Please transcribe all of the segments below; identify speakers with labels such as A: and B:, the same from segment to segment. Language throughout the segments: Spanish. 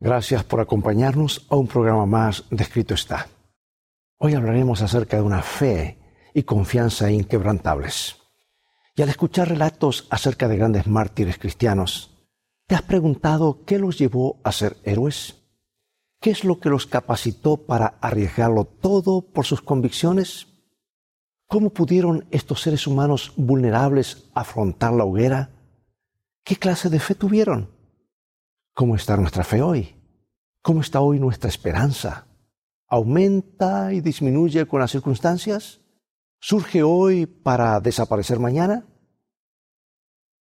A: Gracias por acompañarnos a un programa más de Escrito está. Hoy hablaremos acerca de una fe y confianza inquebrantables. Y al escuchar relatos acerca de grandes mártires cristianos, ¿te has preguntado qué los llevó a ser héroes? ¿Qué es lo que los capacitó para arriesgarlo todo por sus convicciones? ¿Cómo pudieron estos seres humanos vulnerables afrontar la hoguera? ¿Qué clase de fe tuvieron? ¿Cómo está nuestra fe hoy? ¿Cómo está hoy nuestra esperanza? ¿Aumenta y disminuye con las circunstancias? ¿Surge hoy para desaparecer mañana?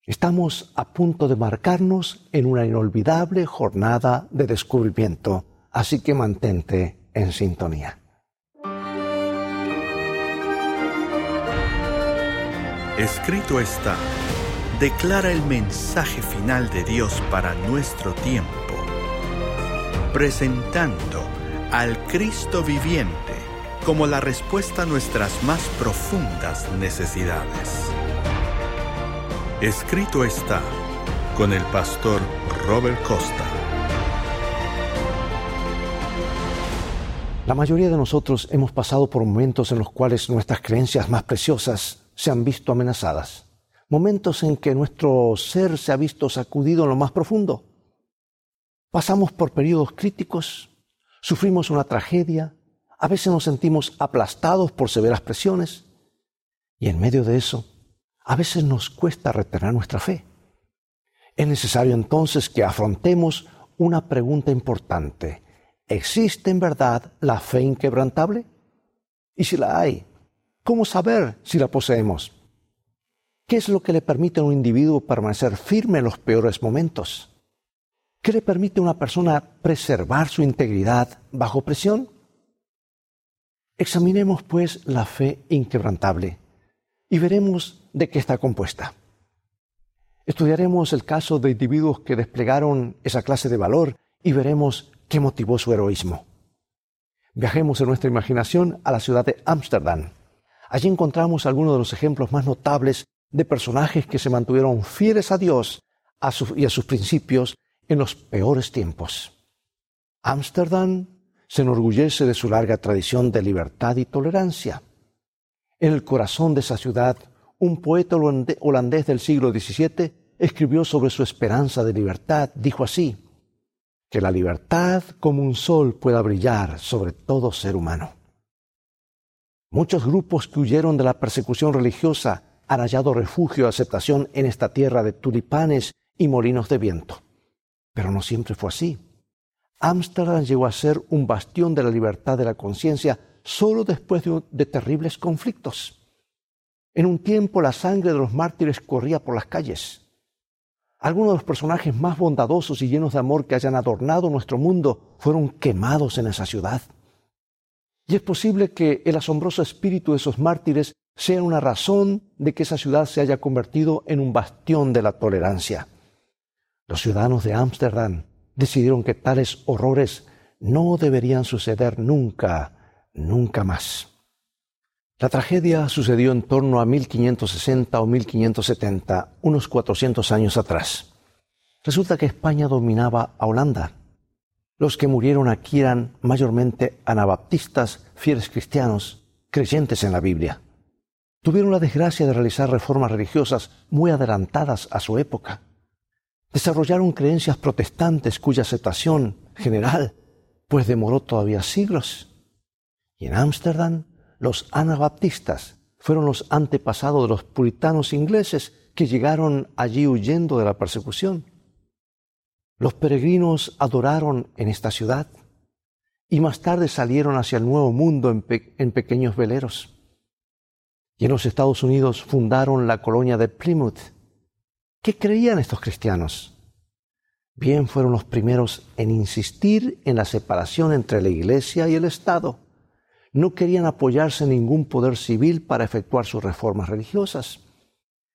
A: Estamos a punto de marcarnos en una inolvidable jornada de descubrimiento, así que mantente en sintonía.
B: Escrito está declara el mensaje final de Dios para nuestro tiempo, presentando al Cristo viviente como la respuesta a nuestras más profundas necesidades. Escrito está con el pastor Robert Costa.
A: La mayoría de nosotros hemos pasado por momentos en los cuales nuestras creencias más preciosas se han visto amenazadas momentos en que nuestro ser se ha visto sacudido en lo más profundo. Pasamos por periodos críticos, sufrimos una tragedia, a veces nos sentimos aplastados por severas presiones y en medio de eso, a veces nos cuesta retener nuestra fe. Es necesario entonces que afrontemos una pregunta importante. ¿Existe en verdad la fe inquebrantable? Y si la hay, ¿cómo saber si la poseemos? ¿Qué es lo que le permite a un individuo permanecer firme en los peores momentos? ¿Qué le permite a una persona preservar su integridad bajo presión? Examinemos pues la fe inquebrantable y veremos de qué está compuesta. Estudiaremos el caso de individuos que desplegaron esa clase de valor y veremos qué motivó su heroísmo. Viajemos en nuestra imaginación a la ciudad de Ámsterdam. Allí encontramos algunos de los ejemplos más notables de personajes que se mantuvieron fieles a Dios y a sus principios en los peores tiempos. Ámsterdam se enorgullece de su larga tradición de libertad y tolerancia. En el corazón de esa ciudad, un poeta holandés del siglo XVII escribió sobre su esperanza de libertad. Dijo así, que la libertad como un sol pueda brillar sobre todo ser humano. Muchos grupos que huyeron de la persecución religiosa han hallado refugio y aceptación en esta tierra de tulipanes y molinos de viento. Pero no siempre fue así. Ámsterdam llegó a ser un bastión de la libertad de la conciencia solo después de, de, terribles conflictos. En un tiempo la sangre de los mártires corría por las calles. Algunos de los personajes más bondadosos y llenos de amor que hayan adornado nuestro mundo fueron quemados en esa ciudad. Y es posible que el asombroso espíritu de esos mártires sea una razón de que esa ciudad se haya convertido en un bastión de la tolerancia. Los ciudadanos de Ámsterdam decidieron que tales horrores no deberían suceder nunca, nunca más. La tragedia sucedió en torno a 1560 o 1570, unos 400 años atrás. Resulta que España dominaba a Holanda. Los que murieron aquí eran mayormente anabaptistas, fieles cristianos, creyentes en la Biblia tuvieron la desgracia de realizar reformas religiosas muy adelantadas a su época. Desarrollaron creencias protestantes cuya aceptación general pues demoró todavía siglos. Y en Ámsterdam los anabaptistas fueron los antepasados de los puritanos ingleses que llegaron allí huyendo de la persecución. Los peregrinos adoraron en esta ciudad y más tarde salieron hacia el nuevo mundo en, en pequeños veleros y en los Estados Unidos fundaron la colonia de Plymouth. ¿Qué creían estos cristianos? Bien fueron los primeros en insistir en la separación entre la Iglesia y el Estado. No querían apoyarse en ningún poder civil para efectuar sus reformas religiosas.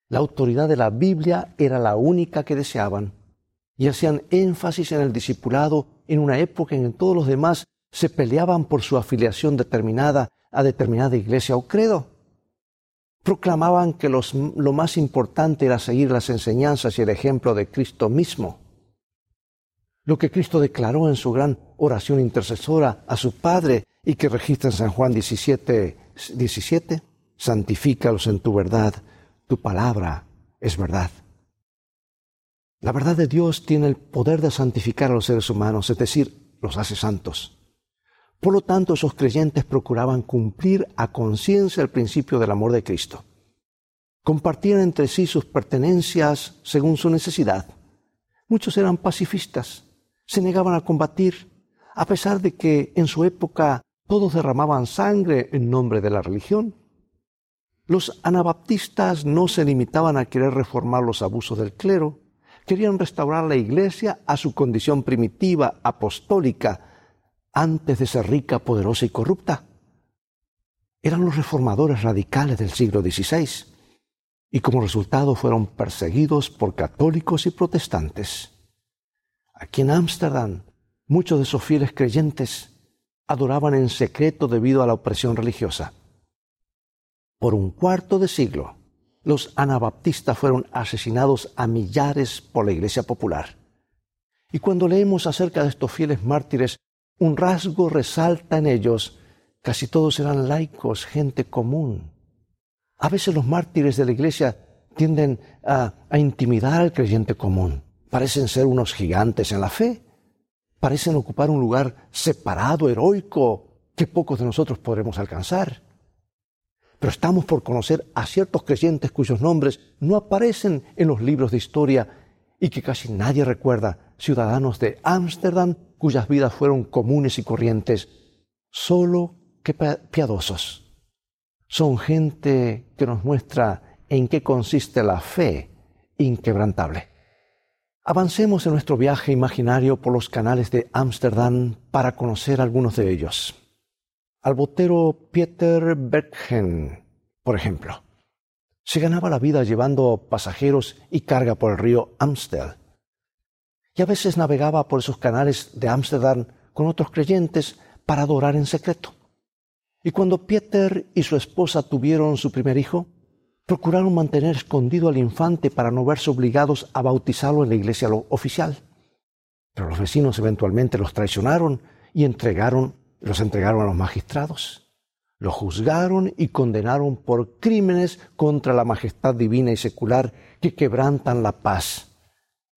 A: La autoridad de la Biblia era la única que deseaban y hacían énfasis en el discipulado en una época en que todos los demás se peleaban por su afiliación determinada a determinada iglesia o credo proclamaban que lo más importante era seguir las enseñanzas y el ejemplo de Cristo mismo. lo que Cristo declaró en su gran oración intercesora a su Padre y que registra en San Juan 17, 17, santifícalos en tu verdad, tu palabra es verdad. La verdad de Dios tiene el poder de santificar a los seres humanos, es decir, los hace santos. Por lo tanto, esos creyentes procuraban cumplir a conciencia el principio del amor de Cristo. Compartían entre sí sus pertenencias según su necesidad. Muchos eran pacifistas, se negaban a combatir, a pesar de que en su época todos derramaban sangre en nombre de la religión. Los anabaptistas no se limitaban a querer reformar los abusos del clero, querían restaurar la iglesia a su condición primitiva, apostólica, antes de ser rica, poderosa y corrupta. Eran los reformadores radicales del siglo XVI y como resultado fueron perseguidos por católicos y protestantes. Aquí en Ámsterdam, muchos de esos fieles creyentes adoraban en secreto debido a la opresión religiosa. Por un cuarto de siglo, los anabaptistas fueron asesinados a millares por la Iglesia Popular. Y cuando leemos acerca de estos fieles mártires, un rasgo resalta en ellos. Casi todos eran laicos, gente común. A veces los mártires de la Iglesia tienden a, a intimidar al creyente común. Parecen ser unos gigantes en la fe. Parecen ocupar un lugar separado, heroico, que pocos de nosotros podremos alcanzar. Pero estamos por conocer a ciertos creyentes cuyos nombres no aparecen en los libros de historia y que casi nadie recuerda, ciudadanos de Ámsterdam cuyas vidas fueron comunes y corrientes, solo que piadosos. Son gente que nos muestra en qué consiste la fe inquebrantable. Avancemos en nuestro viaje imaginario por los canales de Ámsterdam para conocer algunos de ellos al botero Pieter Berghen, por ejemplo. Se ganaba la vida llevando pasajeros y carga por el río Amstel. Y a veces navegaba por esos canales de Ámsterdam con otros creyentes para adorar en secreto. Y cuando Pieter y su esposa tuvieron su primer hijo, procuraron mantener escondido al infante para no verse obligados a bautizarlo en la iglesia oficial. Pero los vecinos eventualmente los traicionaron y entregaron los entregaron a los magistrados. Los juzgaron y condenaron por crímenes contra la majestad divina y secular que quebrantan la paz.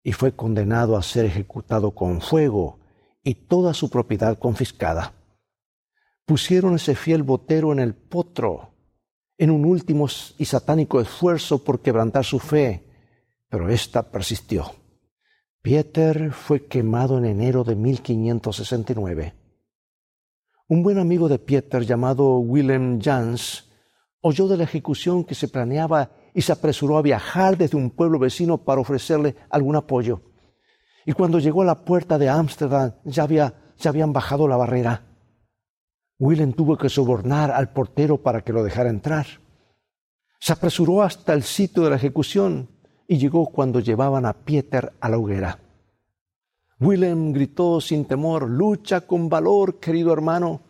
A: Y fue condenado a ser ejecutado con fuego y toda su propiedad confiscada. Pusieron ese fiel botero en el potro, en un último y satánico esfuerzo por quebrantar su fe, pero ésta persistió. Pieter fue quemado en enero de 1569 un buen amigo de Pieter llamado Willem Jans oyó de la ejecución que se planeaba y se apresuró a viajar desde un pueblo vecino para ofrecerle algún apoyo. Y cuando llegó a la puerta de Ámsterdam ya, ya habían bajado la barrera. Willem tuvo que sobornar al portero para que lo dejara entrar. Se apresuró hasta el sitio de la ejecución y llegó cuando llevaban a Pieter a la hoguera. Willem gritó sin temor, lucha con valor, querido hermano.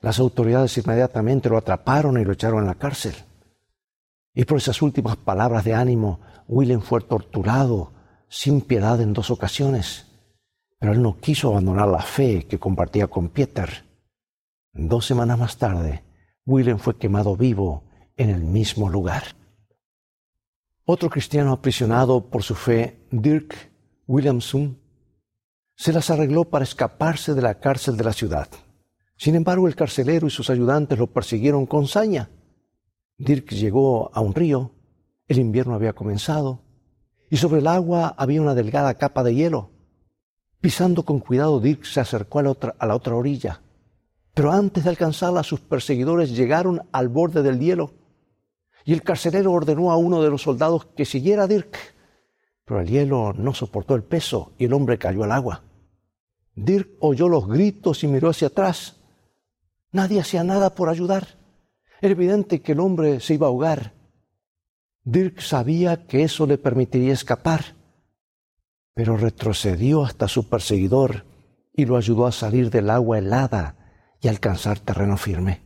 A: Las autoridades inmediatamente lo atraparon y lo echaron en la cárcel. Y por esas últimas palabras de ánimo, Willem fue torturado sin piedad en dos ocasiones. Pero él no quiso abandonar la fe que compartía con Pieter. Dos semanas más tarde, Willem fue quemado vivo en el mismo lugar. Otro cristiano aprisionado por su fe, Dirk Williamson se las arregló para escaparse de la cárcel de la ciudad. Sin embargo, el carcelero y sus ayudantes lo persiguieron con saña. Dirk llegó a un río, el invierno había comenzado, y sobre el agua había una delgada capa de hielo. Pisando con cuidado, Dirk se acercó a la otra, orilla. Pero antes de alcanzarla, sus perseguidores llegaron al borde del hielo, y el carcelero ordenó a uno de los soldados que siguiera a Dirk pero el hielo no soportó el peso y el hombre cayó al agua. Dirk oyó los gritos y miró hacia atrás. Nadie hacía nada por ayudar. Era evidente que el hombre se iba a ahogar. Dirk sabía que eso le permitiría escapar, pero retrocedió hasta su perseguidor y lo ayudó a salir del agua helada y alcanzar terreno firme.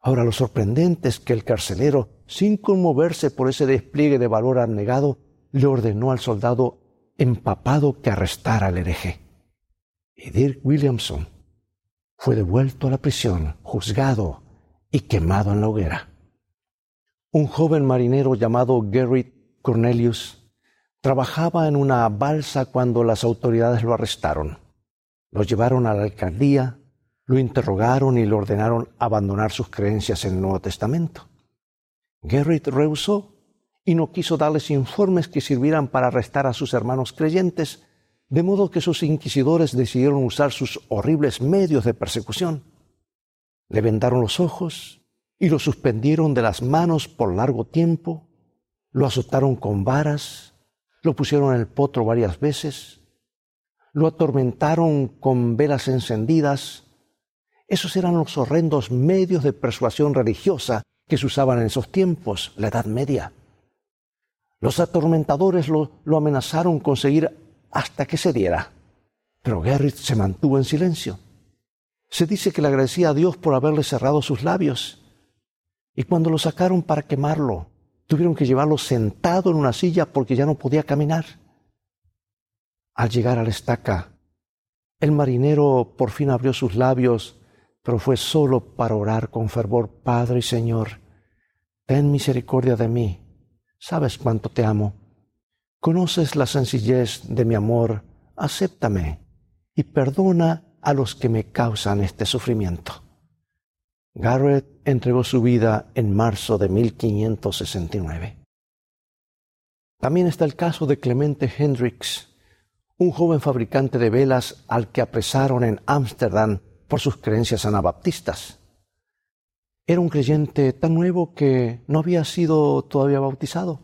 A: Ahora lo sorprendente es que el carcelero, sin conmoverse por ese despliegue de valor abnegado, le ordenó al soldado empapado que arrestara al hereje. Y Dirk Williamson fue devuelto a la prisión, juzgado y quemado en la hoguera. Un joven marinero llamado Gerrit Cornelius trabajaba en una balsa cuando las autoridades lo arrestaron. Lo llevaron a la alcaldía, lo interrogaron y le ordenaron abandonar sus creencias en el Nuevo Testamento. Gerrit rehusó y no quiso darles informes que sirvieran para arrestar a sus hermanos creyentes de modo que sus inquisidores decidieron usar sus horribles medios de persecución. Le vendaron los ojos y lo suspendieron de las manos por largo tiempo, lo azotaron con varas, lo pusieron en el potro varias veces, lo atormentaron con velas encendidas. Esos eran los horrendos medios de persuasión religiosa que se usaban en esos tiempos, la Edad Media. Los atormentadores lo, lo amenazaron con seguir hasta que se diera. Pero Gerrit se mantuvo en silencio. Se dice que le agradecía a Dios por haberle cerrado sus labios. Y cuando lo sacaron para quemarlo, tuvieron que llevarlo sentado en una silla porque ya no podía caminar. Al llegar a la estaca, el marinero por fin abrió sus labios, pero fue solo para orar con fervor, Padre y Señor, ten misericordia de mí, sabes cuánto te amo. Conoces la sencillez de mi amor, acéptame y perdona a los que me causan este sufrimiento. Garrett entregó su vida en marzo de 1569. También está el caso de Clemente Hendricks, un joven fabricante de velas al que apresaron en Ámsterdam por sus creencias anabaptistas. Era un creyente tan nuevo que no había sido todavía bautizado.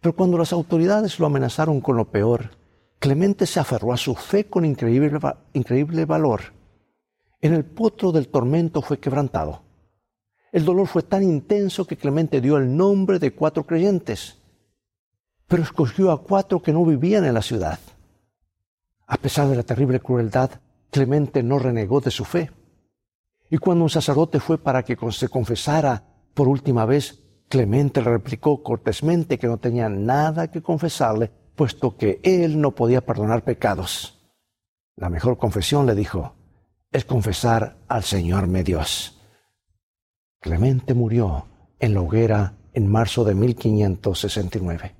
A: Pero cuando las autoridades lo amenazaron con lo peor, Clemente se aferró a su fe con increíble, increíble valor. En el potro del tormento fue quebrantado. El dolor fue tan intenso que Clemente dio el nombre de cuatro creyentes, pero escogió a cuatro que no vivían en la ciudad. A pesar de la terrible crueldad, Clemente no renegó de su fe. Y cuando un sacerdote fue para que se confesara por última vez, Clemente le replicó cortésmente que no tenía nada que confesarle, puesto que él no podía perdonar pecados. La mejor confesión, le dijo, es confesar al Señor mi Dios. Clemente murió en la hoguera en marzo de 1569.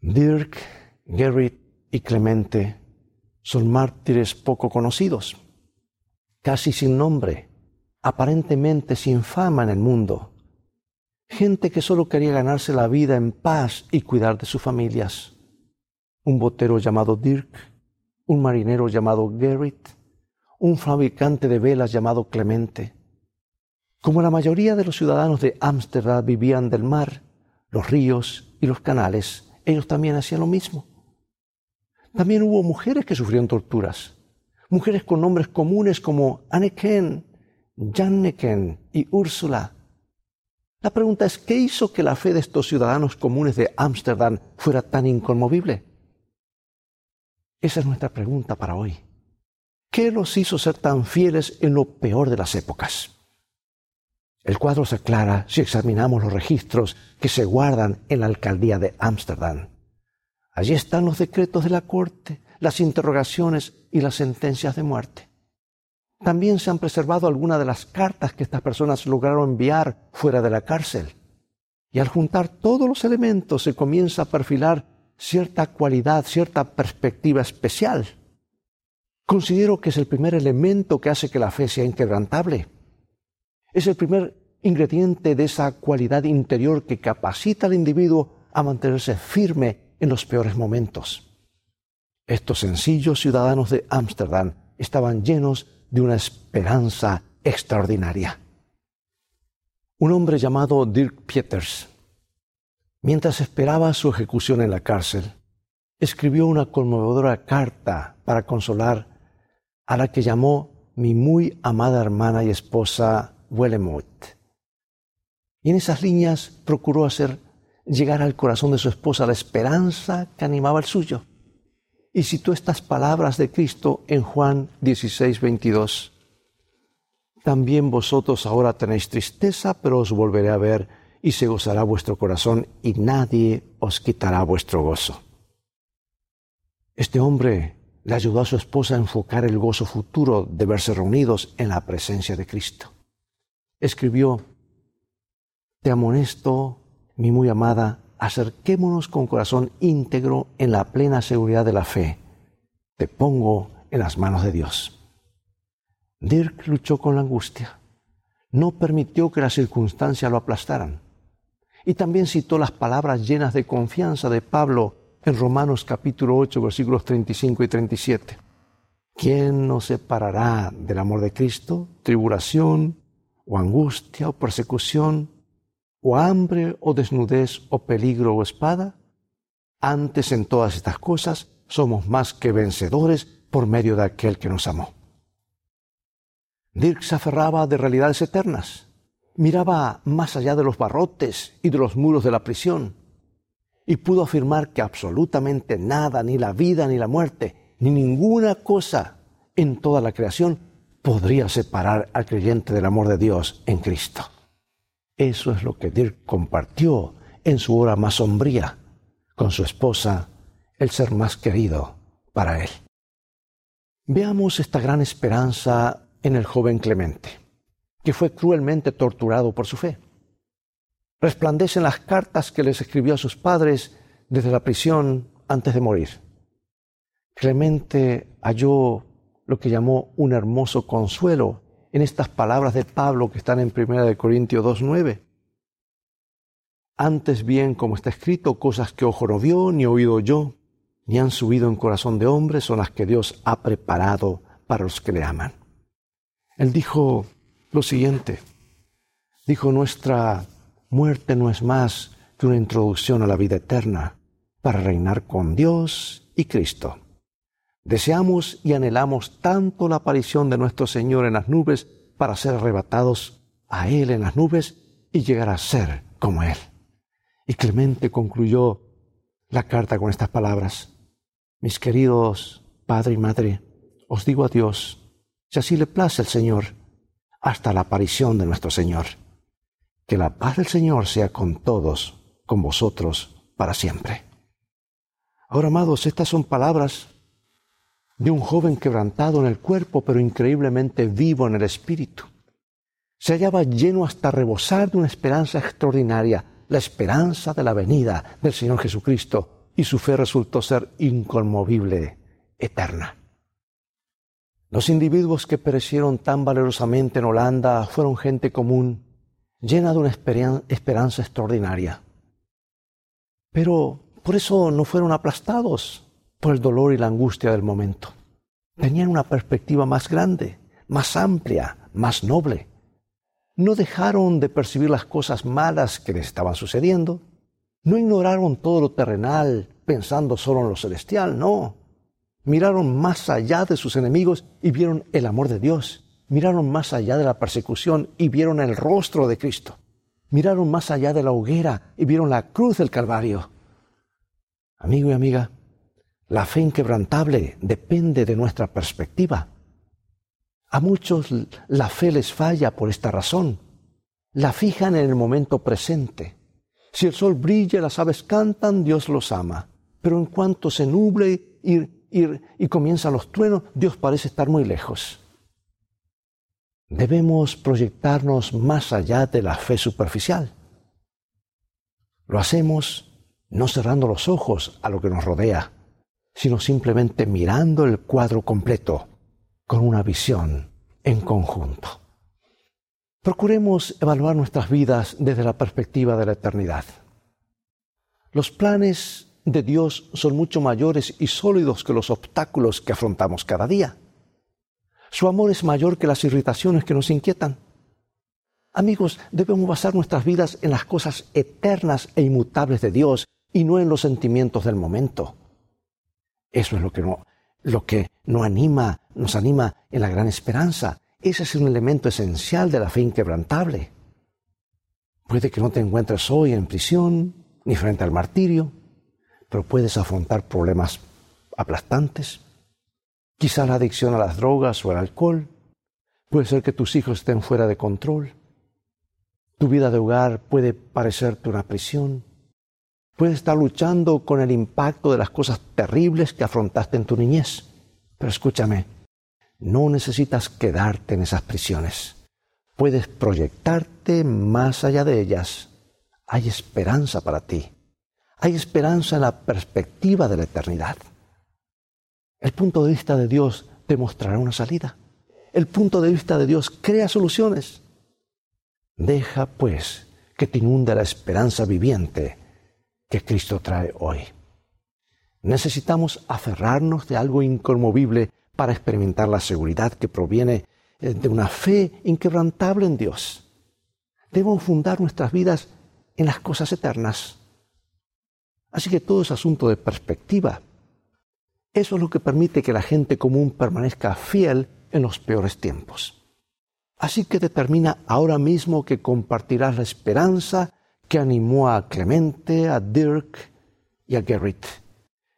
A: Dirk, Gerrit y Clemente son mártires poco conocidos, casi sin nombre, aparentemente sin fama en el mundo gente que solo quería ganarse la vida en paz y cuidar de sus familias. Un botero llamado Dirk, un marinero llamado Gerrit, un fabricante de velas llamado Clemente. Como la mayoría de los ciudadanos de Ámsterdam vivían del mar, los ríos y los canales, ellos también hacían lo mismo. También hubo mujeres que sufrieron torturas, mujeres con nombres comunes como Anneken, Janneken y Úrsula, la pregunta es, ¿qué hizo que la fe de estos ciudadanos comunes de Ámsterdam fuera tan inconmovible? Esa es nuestra pregunta para hoy. ¿Qué los hizo ser tan fieles en lo peor de las épocas? El cuadro se aclara si examinamos los registros que se guardan en la alcaldía de Ámsterdam. Allí están los decretos de la corte, las interrogaciones y las sentencias de muerte. También se han preservado algunas de las cartas que estas personas lograron enviar fuera de la cárcel. Y al juntar todos los elementos se comienza a perfilar cierta cualidad, cierta perspectiva especial. Considero que es el primer elemento que hace que la fe sea inquebrantable. Es el primer ingrediente de esa cualidad interior que capacita al individuo a mantenerse firme en los peores momentos. Estos sencillos ciudadanos de Ámsterdam estaban llenos de una esperanza extraordinaria. Un hombre llamado Dirk Pieters, mientras esperaba su ejecución en la cárcel, escribió una conmovedora carta para consolar a la que llamó mi muy amada hermana y esposa Wellemuth. Y en esas líneas procuró hacer llegar al corazón de su esposa la esperanza que animaba el suyo y citó estas palabras de Cristo en Juan 16, 22. También vosotros ahora tenéis tristeza, pero os volveré a ver y se gozará vuestro corazón y nadie os quitará vuestro gozo. Este hombre le ayudó a su esposa a enfocar el gozo futuro de verse reunidos en la presencia de Cristo. Escribió, Te amonesto, mi muy amada, acerquémonos con corazón íntegro en la plena seguridad de la fe. Te pongo en las manos de Dios. Dirk luchó con la angustia. No permitió que las circunstancias lo aplastaran. Y también citó las palabras llenas de confianza de Pablo en Romanos capítulo 8 versículos 35 y 37. ¿Quién nos separará del amor de Cristo? ¿Tribulación o angustia o persecución o hambre o desnudez o peligro o espada? Antes en todas estas cosas somos más que vencedores por medio de aquel que nos amó. Dirk se aferraba de realidades eternas, miraba más allá de los barrotes y de los muros de la prisión, y pudo afirmar que absolutamente nada, ni la vida, ni la muerte, ni ninguna cosa en toda la creación podría separar al creyente del amor de Dios en Cristo. Eso es lo que Dirk compartió en su hora más sombría con su esposa, el ser más querido para él. Veamos esta gran esperanza en el joven Clemente, que fue cruelmente torturado por su fe. Resplandecen las cartas que les escribió a sus padres desde la prisión antes de morir. Clemente halló lo que llamó un hermoso consuelo en estas palabras de Pablo que están en 1 Corintios 2.9. Antes bien, como está escrito, cosas que ojo no vio, ni oído yo, ni han subido en corazón de hombre, son las que Dios ha preparado para los que le aman. Él dijo lo siguiente, dijo, nuestra muerte no es más que una introducción a la vida eterna para reinar con Dios y Cristo. Deseamos y anhelamos tanto la aparición de nuestro Señor en las nubes para ser arrebatados a Él en las nubes y llegar a ser como Él. Y Clemente concluyó la carta con estas palabras. Mis queridos Padre y Madre, os digo adiós, si así le place el Señor, hasta la aparición de nuestro Señor. Que la paz del Señor sea con todos, con vosotros, para siempre. Ahora, amados, estas son palabras de un joven quebrantado en el cuerpo, pero increíblemente vivo en el espíritu. Se hallaba lleno hasta rebosar de una esperanza extraordinaria, la esperanza de la venida del Señor Jesucristo, y su fe resultó ser inconmovible, eterna. Los individuos que perecieron tan valerosamente en Holanda fueron gente común, llena de una esperanza extraordinaria. Pero por eso no fueron aplastados, por el dolor y la angustia del momento. Tenían una perspectiva más grande, más amplia, más noble. No dejaron de percibir las cosas malas que les estaban sucediendo. No ignoraron todo lo terrenal pensando solo en lo celestial, no. Miraron más allá de sus enemigos y vieron el amor de Dios. Miraron más allá de la persecución y vieron el rostro de Cristo. Miraron más allá de la hoguera y vieron la cruz del Calvario. Amigo y amiga, la fe inquebrantable depende de nuestra perspectiva. A muchos la fe les falla por esta razón. La fijan en el momento presente. Si el sol brilla, las aves cantan, Dios los ama. Pero en cuanto se nuble y, y comienzan los truenos, Dios parece estar muy lejos. Debemos proyectarnos más allá de la fe superficial. Lo hacemos no cerrando los ojos a lo que nos rodea, sino simplemente mirando el cuadro completo con una visión en conjunto. Procuremos evaluar nuestras vidas desde la perspectiva de la eternidad. Los planes de Dios son mucho mayores y sólidos que los obstáculos que afrontamos cada día. Su amor es mayor que las irritaciones que nos inquietan. Amigos, debemos basar nuestras vidas en las cosas eternas e inmutables de Dios y no en los sentimientos del momento. Eso es lo que, no, lo que no anima, nos anima en la gran esperanza. Ese es un elemento esencial de la fe inquebrantable. Puede que no te encuentres hoy en prisión ni frente al martirio, pero puedes afrontar problemas aplastantes. Quizá la adicción a las drogas o al alcohol. Puede ser que tus hijos estén fuera de control. Tu vida de hogar puede parecerte una prisión. Puedes estar luchando con el impacto de las cosas terribles que afrontaste en tu niñez. Pero escúchame, no necesitas quedarte en esas prisiones. Puedes proyectarte más allá de ellas. Hay esperanza para ti. Hay esperanza en la perspectiva de la eternidad. El punto de vista de Dios te mostrará una salida. El punto de vista de Dios crea soluciones. Deja, pues, que te inunde la esperanza viviente que Cristo trae hoy. Necesitamos aferrarnos de algo inconmovible para experimentar la seguridad que proviene eh, de una fe inquebrantable en Dios. Debemos fundar nuestras vidas en las cosas eternas. Así que todo es asunto de perspectiva. Eso es lo que permite que la gente común permanezca fiel en los peores tiempos. Así que determina ahora mismo que compartirás la esperanza que animó a Clemente, a Dirk y a Gerrit.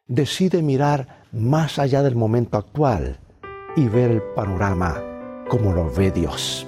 A: Decide mirar más allá del momento actual y ver el panorama como lo ve Dios.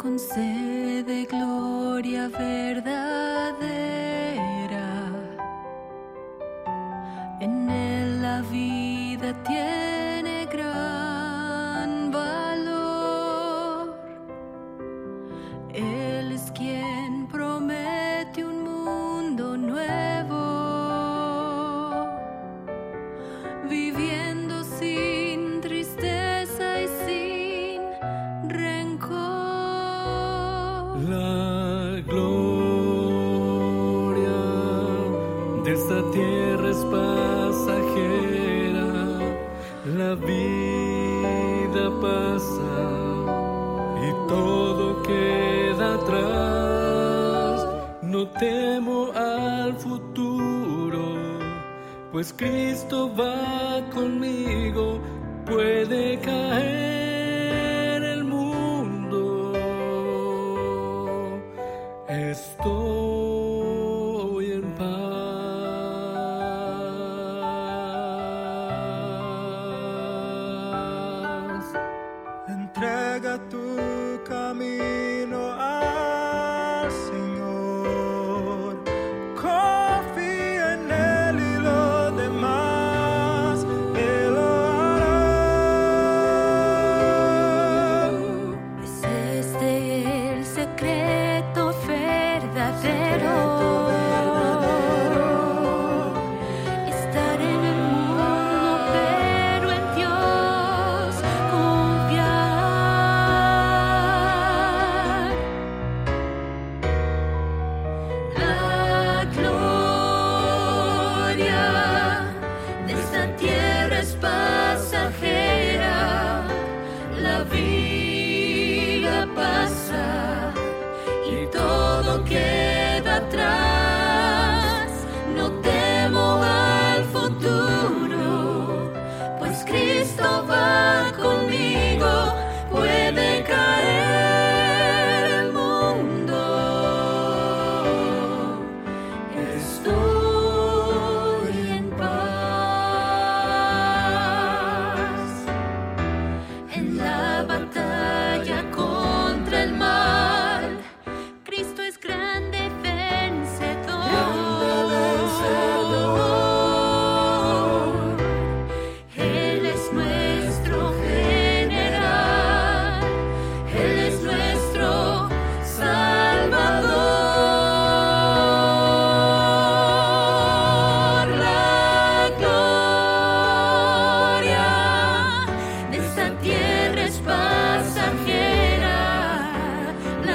C: concede gloria verdadera.
D: Entrega tu camino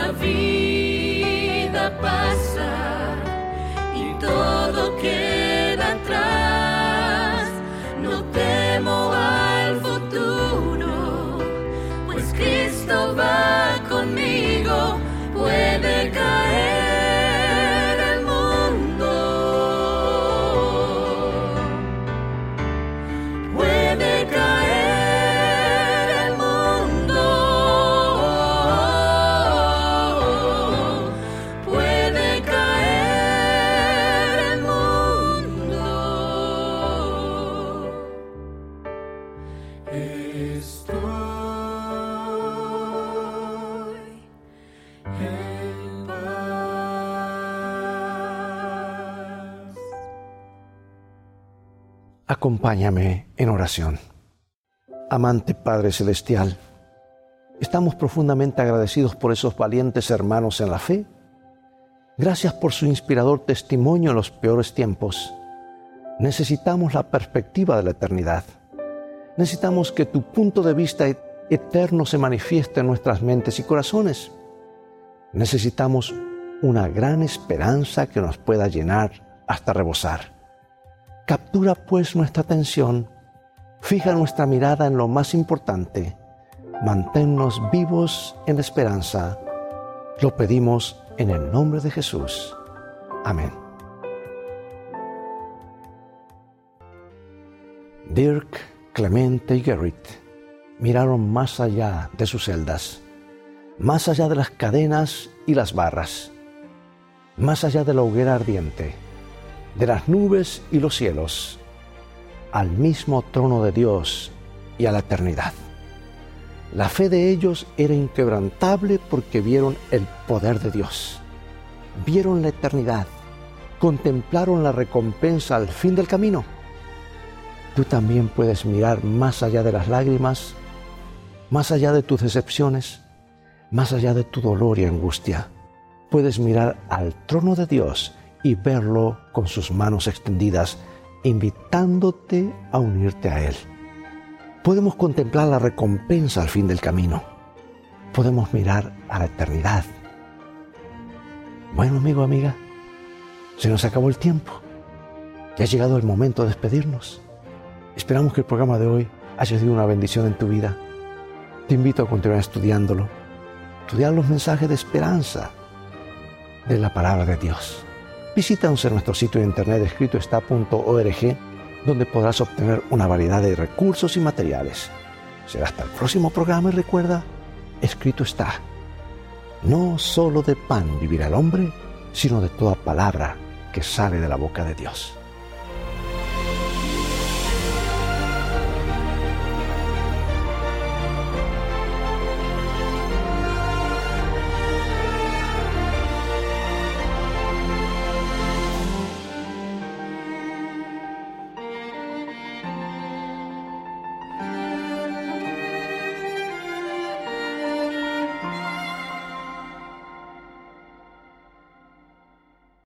D: minha
C: vida, para
A: Acompáñame en oración. Amante Padre Celestial, estamos profundamente agradecidos por esos valientes hermanos en la fe. Gracias por su inspirador testimonio en los peores tiempos. Necesitamos la perspectiva de la eternidad. Necesitamos que tu punto de vista eterno se manifieste en nuestras mentes y corazones. Necesitamos una gran esperanza que nos pueda llenar hasta rebosar. Captura pues nuestra atención, fija nuestra mirada en lo más importante, manténnos vivos en esperanza. Lo pedimos en el nombre de Jesús. Amén. Dirk, Clemente y Gerrit miraron más allá de sus celdas, más allá de las cadenas y las barras, más allá de la hoguera ardiente, de las nubes y los cielos, al mismo trono de Dios y a la eternidad. La fe de ellos era inquebrantable porque vieron el poder de Dios, vieron la eternidad, contemplaron la recompensa al fin del camino. Tú también puedes mirar más allá de las lágrimas, más allá de tus decepciones, más allá de tu dolor y angustia. Puedes mirar al trono de Dios y verlo con sus manos extendidas, invitándote a unirte a Él. Podemos contemplar la recompensa al fin del camino. Podemos mirar a la eternidad. Bueno, amigo, amiga, se nos acabó el tiempo. Ya ha llegado el momento de despedirnos. Esperamos que el programa de hoy haya sido una bendición en tu vida te invito a continuar estudiándolo, estudiar los mensajes de esperanza de la palabra de Dios. Visítanos en nuestro sitio de internet escritoestá.org, donde podrás obtener una variedad de recursos y materiales. Será hasta el próximo programa y recuerda, escrito está. No solo de pan vivirá el hombre, sino de toda palabra que sale de la boca de Dios.